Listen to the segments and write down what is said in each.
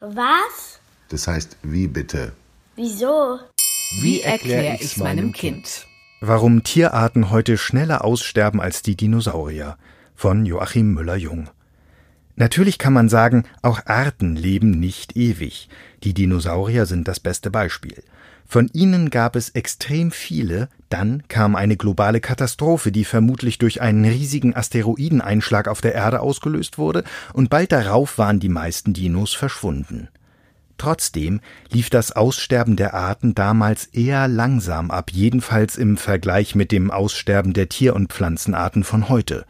Was? Das heißt, wie bitte? Wieso? Wie erkläre ich's meinem Kind? Warum Tierarten heute schneller aussterben als die Dinosaurier von Joachim Müller-Jung. Natürlich kann man sagen, auch Arten leben nicht ewig. Die Dinosaurier sind das beste Beispiel. Von ihnen gab es extrem viele, dann kam eine globale Katastrophe, die vermutlich durch einen riesigen Asteroideneinschlag auf der Erde ausgelöst wurde, und bald darauf waren die meisten Dinos verschwunden. Trotzdem lief das Aussterben der Arten damals eher langsam ab, jedenfalls im Vergleich mit dem Aussterben der Tier- und Pflanzenarten von heute.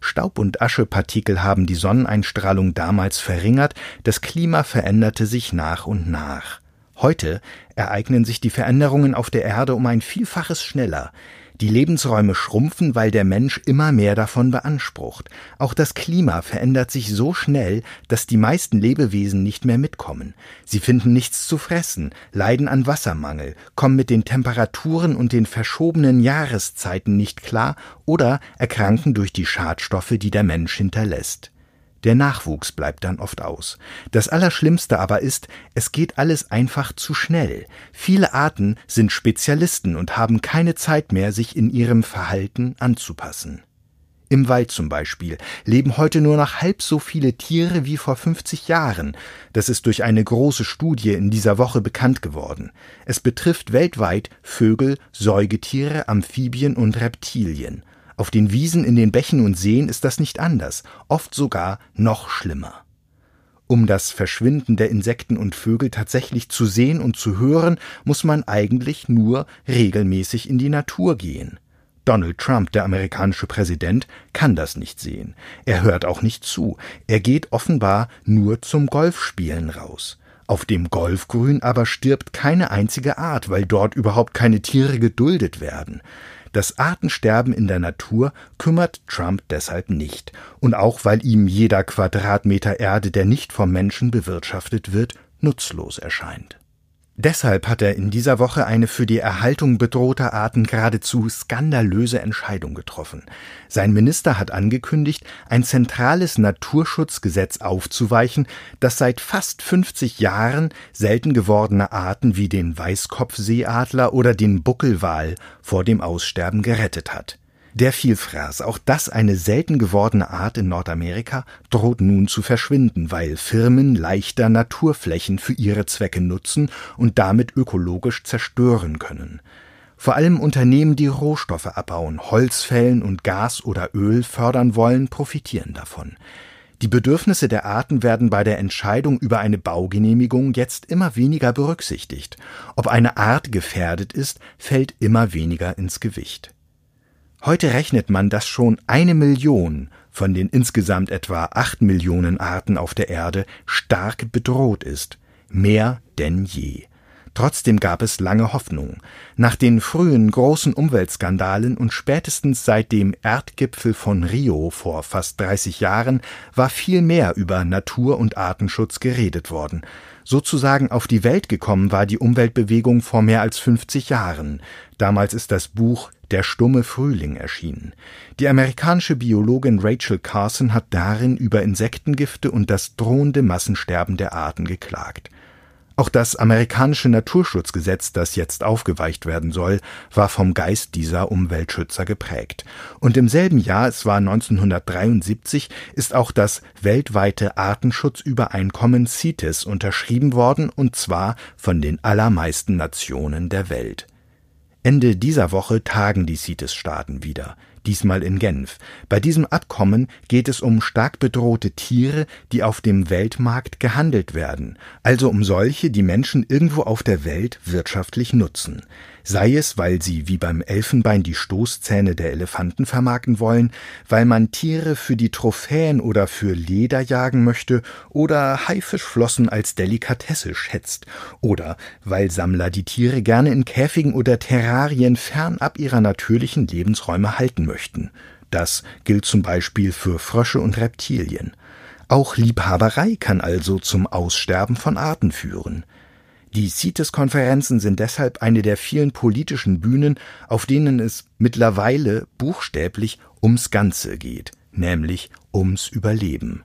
Staub- und Aschepartikel haben die Sonneneinstrahlung damals verringert, das Klima veränderte sich nach und nach. Heute ereignen sich die Veränderungen auf der Erde um ein Vielfaches schneller. Die Lebensräume schrumpfen, weil der Mensch immer mehr davon beansprucht. Auch das Klima verändert sich so schnell, dass die meisten Lebewesen nicht mehr mitkommen. Sie finden nichts zu fressen, leiden an Wassermangel, kommen mit den Temperaturen und den verschobenen Jahreszeiten nicht klar oder erkranken durch die Schadstoffe, die der Mensch hinterlässt. Der Nachwuchs bleibt dann oft aus. Das Allerschlimmste aber ist, es geht alles einfach zu schnell. Viele Arten sind Spezialisten und haben keine Zeit mehr, sich in ihrem Verhalten anzupassen. Im Wald zum Beispiel leben heute nur noch halb so viele Tiere wie vor 50 Jahren. Das ist durch eine große Studie in dieser Woche bekannt geworden. Es betrifft weltweit Vögel, Säugetiere, Amphibien und Reptilien. Auf den Wiesen, in den Bächen und Seen ist das nicht anders, oft sogar noch schlimmer. Um das Verschwinden der Insekten und Vögel tatsächlich zu sehen und zu hören, muss man eigentlich nur regelmäßig in die Natur gehen. Donald Trump, der amerikanische Präsident, kann das nicht sehen. Er hört auch nicht zu. Er geht offenbar nur zum Golfspielen raus. Auf dem Golfgrün aber stirbt keine einzige Art, weil dort überhaupt keine Tiere geduldet werden. Das Artensterben in der Natur kümmert Trump deshalb nicht, und auch weil ihm jeder Quadratmeter Erde, der nicht vom Menschen bewirtschaftet wird, nutzlos erscheint. Deshalb hat er in dieser Woche eine für die Erhaltung bedrohter Arten geradezu skandalöse Entscheidung getroffen. Sein Minister hat angekündigt, ein zentrales Naturschutzgesetz aufzuweichen, das seit fast 50 Jahren selten gewordene Arten wie den Weißkopfseeadler oder den Buckelwal vor dem Aussterben gerettet hat. Der Vielfraß, auch das eine selten gewordene Art in Nordamerika, droht nun zu verschwinden, weil Firmen leichter Naturflächen für ihre Zwecke nutzen und damit ökologisch zerstören können. Vor allem Unternehmen, die Rohstoffe abbauen, Holz fällen und Gas oder Öl fördern wollen, profitieren davon. Die Bedürfnisse der Arten werden bei der Entscheidung über eine Baugenehmigung jetzt immer weniger berücksichtigt. Ob eine Art gefährdet ist, fällt immer weniger ins Gewicht. Heute rechnet man, dass schon eine Million von den insgesamt etwa acht Millionen Arten auf der Erde stark bedroht ist, mehr denn je. Trotzdem gab es lange Hoffnung. Nach den frühen großen Umweltskandalen und spätestens seit dem Erdgipfel von Rio vor fast 30 Jahren war viel mehr über Natur- und Artenschutz geredet worden. Sozusagen auf die Welt gekommen war die Umweltbewegung vor mehr als 50 Jahren. Damals ist das Buch Der stumme Frühling erschienen. Die amerikanische Biologin Rachel Carson hat darin über Insektengifte und das drohende Massensterben der Arten geklagt. Auch das amerikanische Naturschutzgesetz, das jetzt aufgeweicht werden soll, war vom Geist dieser Umweltschützer geprägt. Und im selben Jahr, es war 1973, ist auch das weltweite Artenschutzübereinkommen CITES unterschrieben worden, und zwar von den allermeisten Nationen der Welt. Ende dieser Woche tagen die CITES-Staaten wieder diesmal in Genf. Bei diesem Abkommen geht es um stark bedrohte Tiere, die auf dem Weltmarkt gehandelt werden, also um solche, die Menschen irgendwo auf der Welt wirtschaftlich nutzen sei es, weil sie wie beim Elfenbein die Stoßzähne der Elefanten vermarkten wollen, weil man Tiere für die Trophäen oder für Leder jagen möchte oder Haifischflossen als Delikatesse schätzt, oder weil Sammler die Tiere gerne in Käfigen oder Terrarien fernab ihrer natürlichen Lebensräume halten möchten. Das gilt zum Beispiel für Frösche und Reptilien. Auch Liebhaberei kann also zum Aussterben von Arten führen. Die CITES-Konferenzen sind deshalb eine der vielen politischen Bühnen, auf denen es mittlerweile buchstäblich ums Ganze geht, nämlich ums Überleben.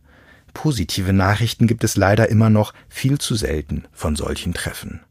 Positive Nachrichten gibt es leider immer noch viel zu selten von solchen Treffen.